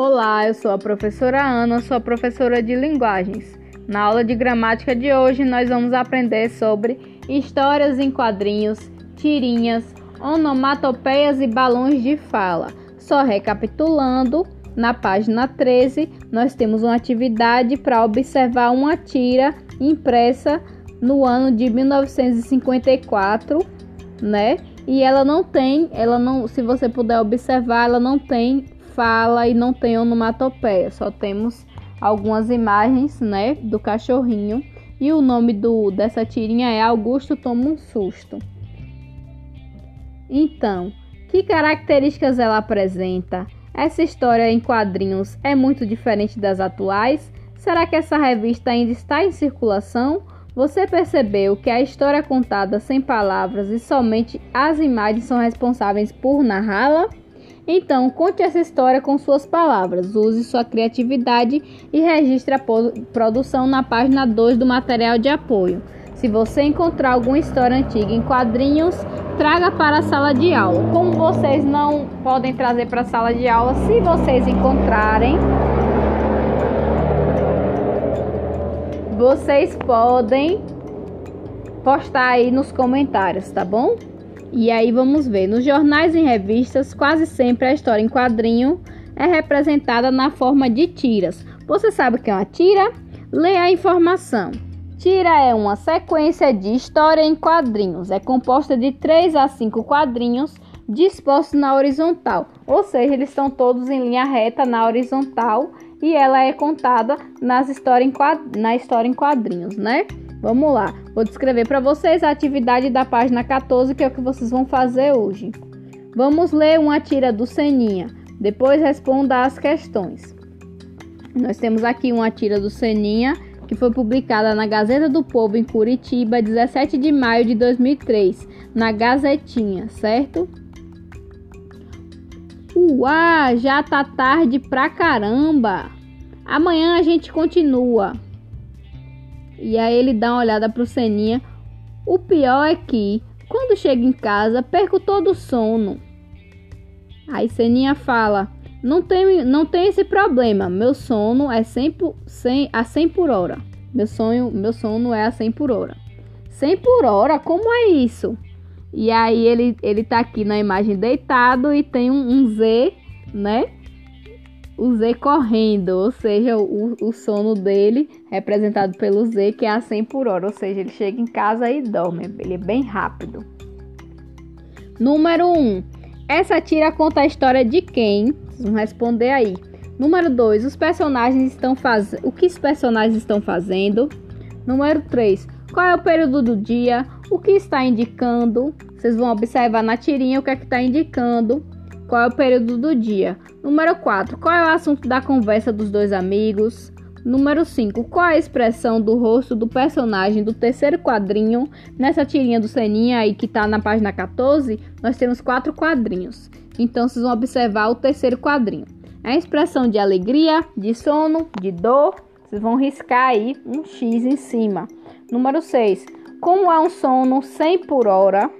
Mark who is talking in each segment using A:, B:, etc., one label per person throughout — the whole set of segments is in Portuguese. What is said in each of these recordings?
A: Olá, eu sou a professora Ana, sou professora de linguagens. Na aula de gramática de hoje, nós vamos aprender sobre histórias em quadrinhos, tirinhas, onomatopeias e balões de fala. Só recapitulando, na página 13, nós temos uma atividade para observar uma tira impressa no ano de 1954, né? E ela não tem, ela não, se você puder observar, ela não tem fala e não tem onomatopeia, só temos algumas imagens, né, do cachorrinho. E o nome do dessa tirinha é Augusto toma um susto. Então, que características ela apresenta? Essa história em quadrinhos é muito diferente das atuais? Será que essa revista ainda está em circulação? Você percebeu que a história contada sem palavras e somente as imagens são responsáveis por narrá-la? Então, conte essa história com suas palavras, use sua criatividade e registre a produção na página 2 do material de apoio. Se você encontrar alguma história antiga em quadrinhos, traga para a sala de aula. Como vocês não podem trazer para a sala de aula, se vocês encontrarem, vocês podem postar aí nos comentários, tá bom? E aí vamos ver. Nos jornais e revistas, quase sempre a história em quadrinho é representada na forma de tiras. Você sabe o que é uma tira? Lê a informação. Tira é uma sequência de história em quadrinhos. É composta de 3 a 5 quadrinhos dispostos na horizontal. Ou seja, eles estão todos em linha reta na horizontal e ela é contada nas história em quad... na história em quadrinhos, né? Vamos lá, vou descrever para vocês a atividade da página 14, que é o que vocês vão fazer hoje. Vamos ler uma tira do Seninha, depois responda as questões. Nós temos aqui uma tira do Seninha, que foi publicada na Gazeta do Povo em Curitiba, 17 de maio de 2003, na Gazetinha, certo? Uau, já tá tarde pra caramba! Amanhã a gente continua. E aí ele dá uma olhada pro Seninha. O pior é que, quando chego em casa, perco todo o sono. Aí Seninha fala: Não tem, não tem esse problema. Meu sono é 100 por, 100, a 100 por hora. Meu, sonho, meu sono é a 100 por hora. 100 por hora? Como é isso? E aí ele, ele tá aqui na imagem deitado e tem um, um Z, né? O Z correndo, ou seja, o, o sono dele representado pelo Z, que é a 100 por hora, ou seja, ele chega em casa e dorme, ele é bem rápido. Número 1. Um, essa tira conta a história de quem? Vocês vão responder aí. Número 2. Os personagens estão fazendo. O que os personagens estão fazendo? Número 3. Qual é o período do dia? O que está indicando? Vocês vão observar na tirinha o que é que está indicando. Qual é o período do dia? Número 4. Qual é o assunto da conversa dos dois amigos? Número 5. Qual é a expressão do rosto do personagem do terceiro quadrinho? Nessa tirinha do Seninha aí que está na página 14, nós temos quatro quadrinhos. Então vocês vão observar o terceiro quadrinho. É a expressão de alegria, de sono, de dor. Vocês vão riscar aí um X em cima. Número 6. Como é um sono 100 por hora?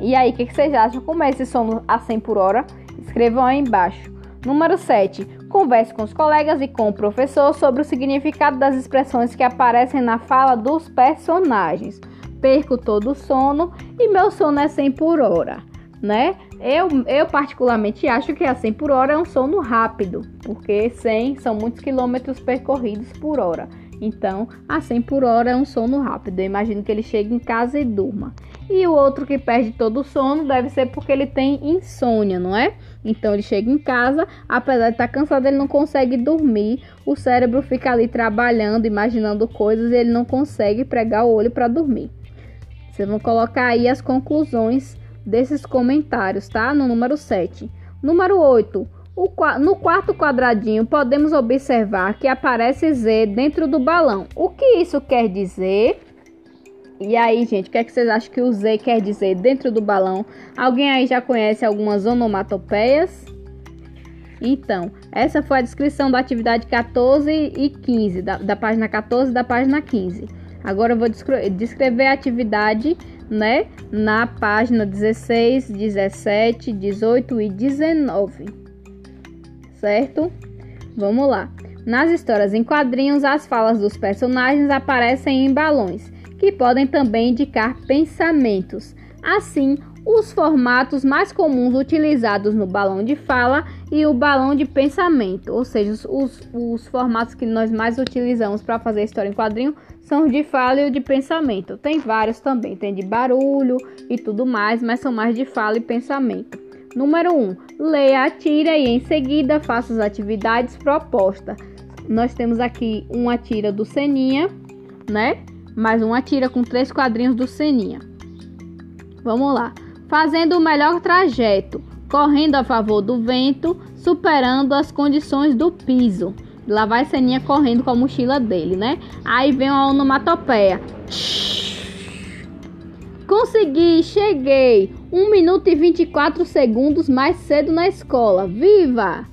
A: E aí, o que, que, vocês acham? Como é esse sono a 100 por hora? Escrevam aí embaixo. Número 7. Converse com os colegas e com o professor sobre o significado das expressões que aparecem na fala dos personagens. Perco todo o sono e meu sono é 100 por hora, né? Eu, eu particularmente acho que a 100 por hora é um sono rápido, porque 100 são muitos quilômetros percorridos por hora. Então, a 100 por hora é um sono rápido. Eu imagino que ele chegue em casa e durma. E o outro que perde todo o sono deve ser porque ele tem insônia, não é? Então ele chega em casa, apesar de estar cansado, ele não consegue dormir. O cérebro fica ali trabalhando, imaginando coisas e ele não consegue pregar o olho para dormir. Vocês vão colocar aí as conclusões desses comentários, tá? No número 7. Número 8. No quarto quadradinho, podemos observar que aparece Z dentro do balão. O que isso quer dizer? E aí, gente, o que, é que vocês acham que o Z quer dizer dentro do balão? Alguém aí já conhece algumas onomatopeias? Então, essa foi a descrição da atividade 14 e 15, da, da página 14 e da página 15. Agora eu vou descrever a atividade, né, na página 16, 17, 18 e 19. Certo? Vamos lá. Nas histórias em quadrinhos, as falas dos personagens aparecem em balões, que podem também indicar pensamentos. Assim, os formatos mais comuns utilizados no balão de fala e o balão de pensamento, ou seja, os, os formatos que nós mais utilizamos para fazer história em quadrinho são os de fala e o de pensamento. Tem vários também, tem de barulho e tudo mais, mas são mais de fala e pensamento. Número 1. Um, leia a tira e em seguida faça as atividades propostas. Nós temos aqui uma tira do Seninha, né? Mais uma tira com três quadrinhos do Seninha. Vamos lá fazendo o melhor trajeto, correndo a favor do vento, superando as condições do piso. Lá vai Seninha correndo com a mochila dele, né? Aí vem uma onomatopeia. Consegui, cheguei. 1 minuto e 24 segundos mais cedo na escola. Viva!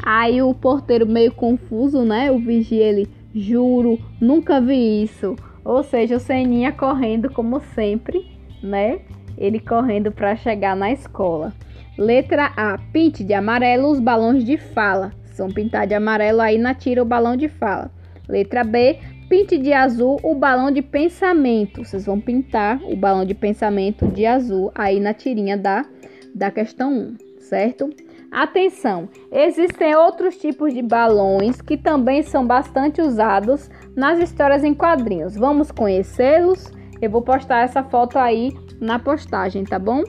A: Aí o porteiro meio confuso, né? O vigia ele, juro, nunca vi isso. Ou seja, o Seninha correndo como sempre, né? ele correndo para chegar na escola. Letra A. Pinte de amarelo os balões de fala. São pintar de amarelo aí na tira o balão de fala. Letra B. Pinte de azul o balão de pensamento. Vocês vão pintar o balão de pensamento de azul aí na tirinha da, da questão 1, certo? Atenção, existem outros tipos de balões que também são bastante usados nas histórias em quadrinhos. Vamos conhecê-los? Eu vou postar essa foto aí na postagem, tá bom?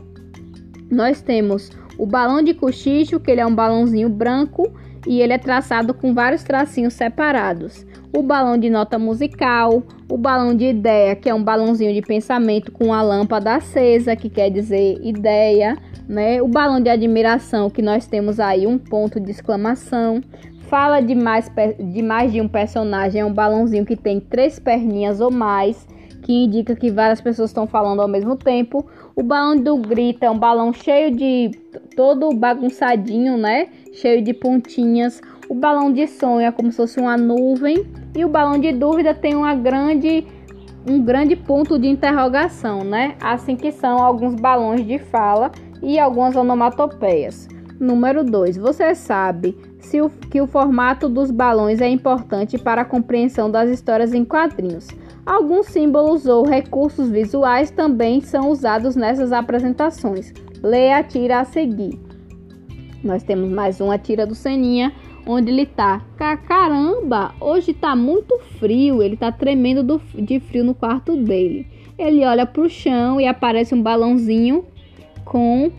A: Nós temos o balão de cochicho, que ele é um balãozinho branco e ele é traçado com vários tracinhos separados. O balão de nota musical, o balão de ideia, que é um balãozinho de pensamento com a lâmpada acesa, que quer dizer ideia, né? O balão de admiração, que nós temos aí um ponto de exclamação. Fala de mais, de mais de um personagem, é um balãozinho que tem três perninhas ou mais que indica que várias pessoas estão falando ao mesmo tempo. O balão do grita é um balão cheio de todo bagunçadinho, né? Cheio de pontinhas. Balão de sonho é como se fosse uma nuvem e o balão de dúvida tem uma grande um grande ponto de interrogação, né? Assim que são alguns balões de fala e algumas onomatopeias. Número 2. Você sabe se o, que o formato dos balões é importante para a compreensão das histórias em quadrinhos. Alguns símbolos ou recursos visuais também são usados nessas apresentações. Leia a tira a seguir. Nós temos mais uma tira do Seninha, onde ele tá. Caramba, hoje tá muito frio. Ele tá tremendo do, de frio no quarto dele. Ele olha pro chão e aparece um balãozinho com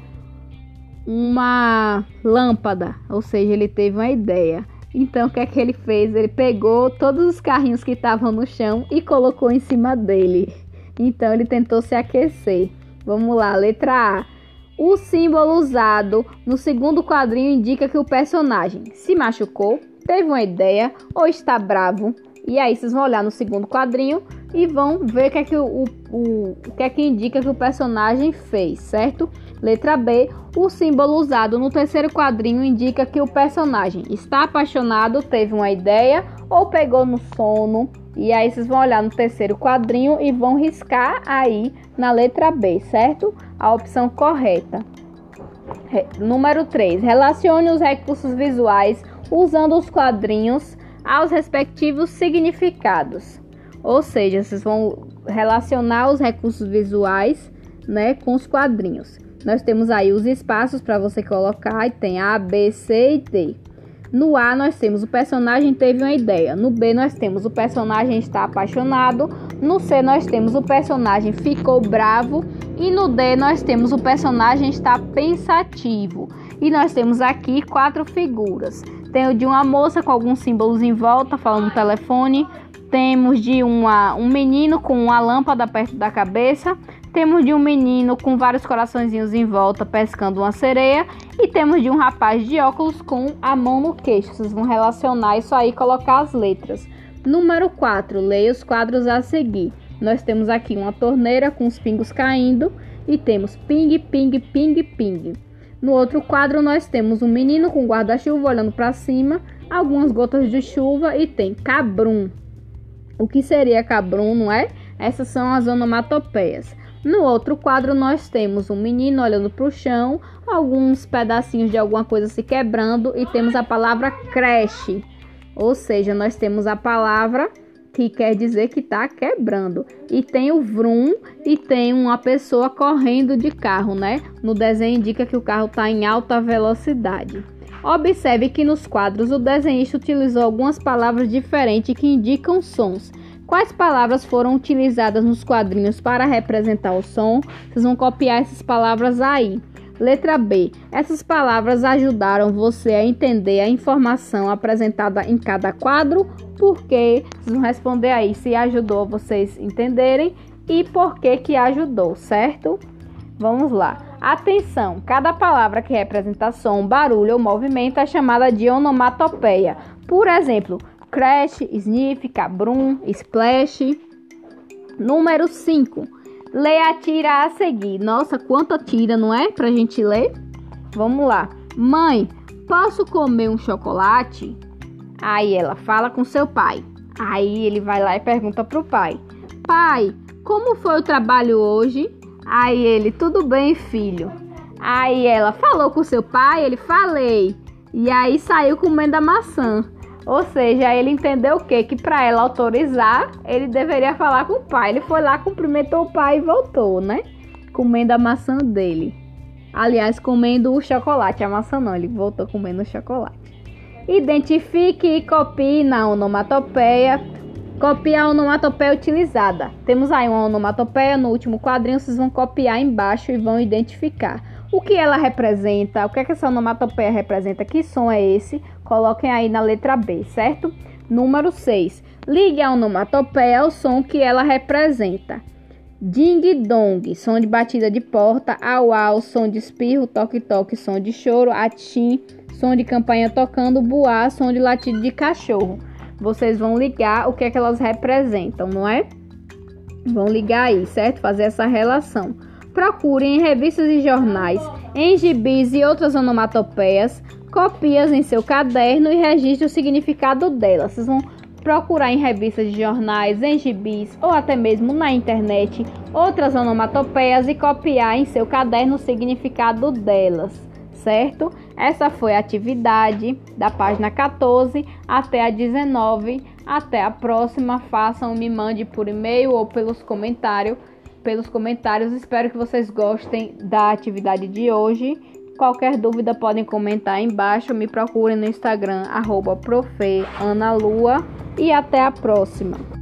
A: uma lâmpada. Ou seja, ele teve uma ideia. Então, o que é que ele fez? Ele pegou todos os carrinhos que estavam no chão e colocou em cima dele. Então, ele tentou se aquecer. Vamos lá, letra A. O símbolo usado no segundo quadrinho indica que o personagem se machucou, teve uma ideia ou está bravo. E aí vocês vão olhar no segundo quadrinho e vão ver o que é que, o, o, o que, é que indica que o personagem fez, certo? Letra B. O símbolo usado no terceiro quadrinho indica que o personagem está apaixonado, teve uma ideia ou pegou no sono. E aí vocês vão olhar no terceiro quadrinho e vão riscar aí na letra B, certo? A opção correta. Re número 3. Relacione os recursos visuais usando os quadrinhos aos respectivos significados. Ou seja, vocês vão relacionar os recursos visuais né, com os quadrinhos. Nós temos aí os espaços para você colocar e tem A, B, C e D. No A nós temos o personagem teve uma ideia. No B nós temos o personagem está apaixonado. No C nós temos o personagem ficou bravo e no D nós temos o personagem está pensativo. E nós temos aqui quatro figuras. Tem o de uma moça com alguns símbolos em volta, falando no telefone. Temos de uma, um menino com uma lâmpada perto da cabeça. Temos de um menino com vários coraçõezinhos em volta pescando uma sereia. E temos de um rapaz de óculos com a mão no queixo. Vocês vão relacionar isso aí e colocar as letras. Número 4. Leia os quadros a seguir. Nós temos aqui uma torneira com os pingos caindo. E temos ping, ping, ping, ping. No outro quadro, nós temos um menino com guarda-chuva olhando para cima, algumas gotas de chuva e tem cabrum. O que seria cabrum, não é? Essas são as onomatopeias. No outro quadro, nós temos um menino olhando para o chão, alguns pedacinhos de alguma coisa se quebrando e temos a palavra creche. Ou seja, nós temos a palavra que quer dizer que está quebrando. E tem o vrum e tem uma pessoa correndo de carro, né? No desenho indica que o carro está em alta velocidade. Observe que nos quadros o desenhista utilizou algumas palavras diferentes que indicam sons. Quais palavras foram utilizadas nos quadrinhos para representar o som? Vocês vão copiar essas palavras aí. Letra B. Essas palavras ajudaram você a entender a informação apresentada em cada quadro? Por quê? Vocês vão responder aí se ajudou vocês entenderem e por que que ajudou, certo? Vamos lá. Atenção! Cada palavra que representa som, barulho ou movimento é chamada de onomatopeia. Por exemplo, crash, sniff, cabrum, splash. Número 5. Leia a tira a seguir. Nossa, quanta tira, não é? Pra gente ler? Vamos lá. Mãe, posso comer um chocolate? Aí ela fala com seu pai. Aí ele vai lá e pergunta pro pai: Pai, como foi o trabalho hoje? Aí ele: Tudo bem, filho. Aí ela falou com seu pai, ele falei. E aí saiu comendo a maçã. Ou seja, ele entendeu o quê? Que para ela autorizar, ele deveria falar com o pai. Ele foi lá, cumprimentou o pai e voltou, né? Comendo a maçã dele. Aliás, comendo o chocolate. A maçã não, ele voltou comendo o chocolate. Identifique e copie na onomatopeia. Copie a onomatopeia utilizada. Temos aí uma onomatopeia no último quadrinho. Vocês vão copiar embaixo e vão identificar o que ela representa, o que, é que essa onomatopeia representa, que som é esse, coloquem aí na letra B, certo? Número 6. Ligue a onomatopeia ao som que ela representa. Ding dong, som de batida de porta, au au, som de espirro, toque toque, som de choro, atim, som de campanha tocando, buá, som de latido de cachorro. Vocês vão ligar o que é que elas representam, não é? Vão ligar aí, certo? Fazer essa relação. Procure em revistas e jornais, em gibis e outras onomatopeias, copias em seu caderno e registre o significado delas. Vocês vão procurar em revistas de jornais, em gibis ou até mesmo na internet outras onomatopeias e copiar em seu caderno o significado delas, certo? Essa foi a atividade da página 14 até a 19. Até a próxima. Façam, me mande por e-mail ou pelos comentários pelos comentários. Espero que vocês gostem da atividade de hoje. Qualquer dúvida podem comentar embaixo. Me procurem no Instagram, arroba E até a próxima.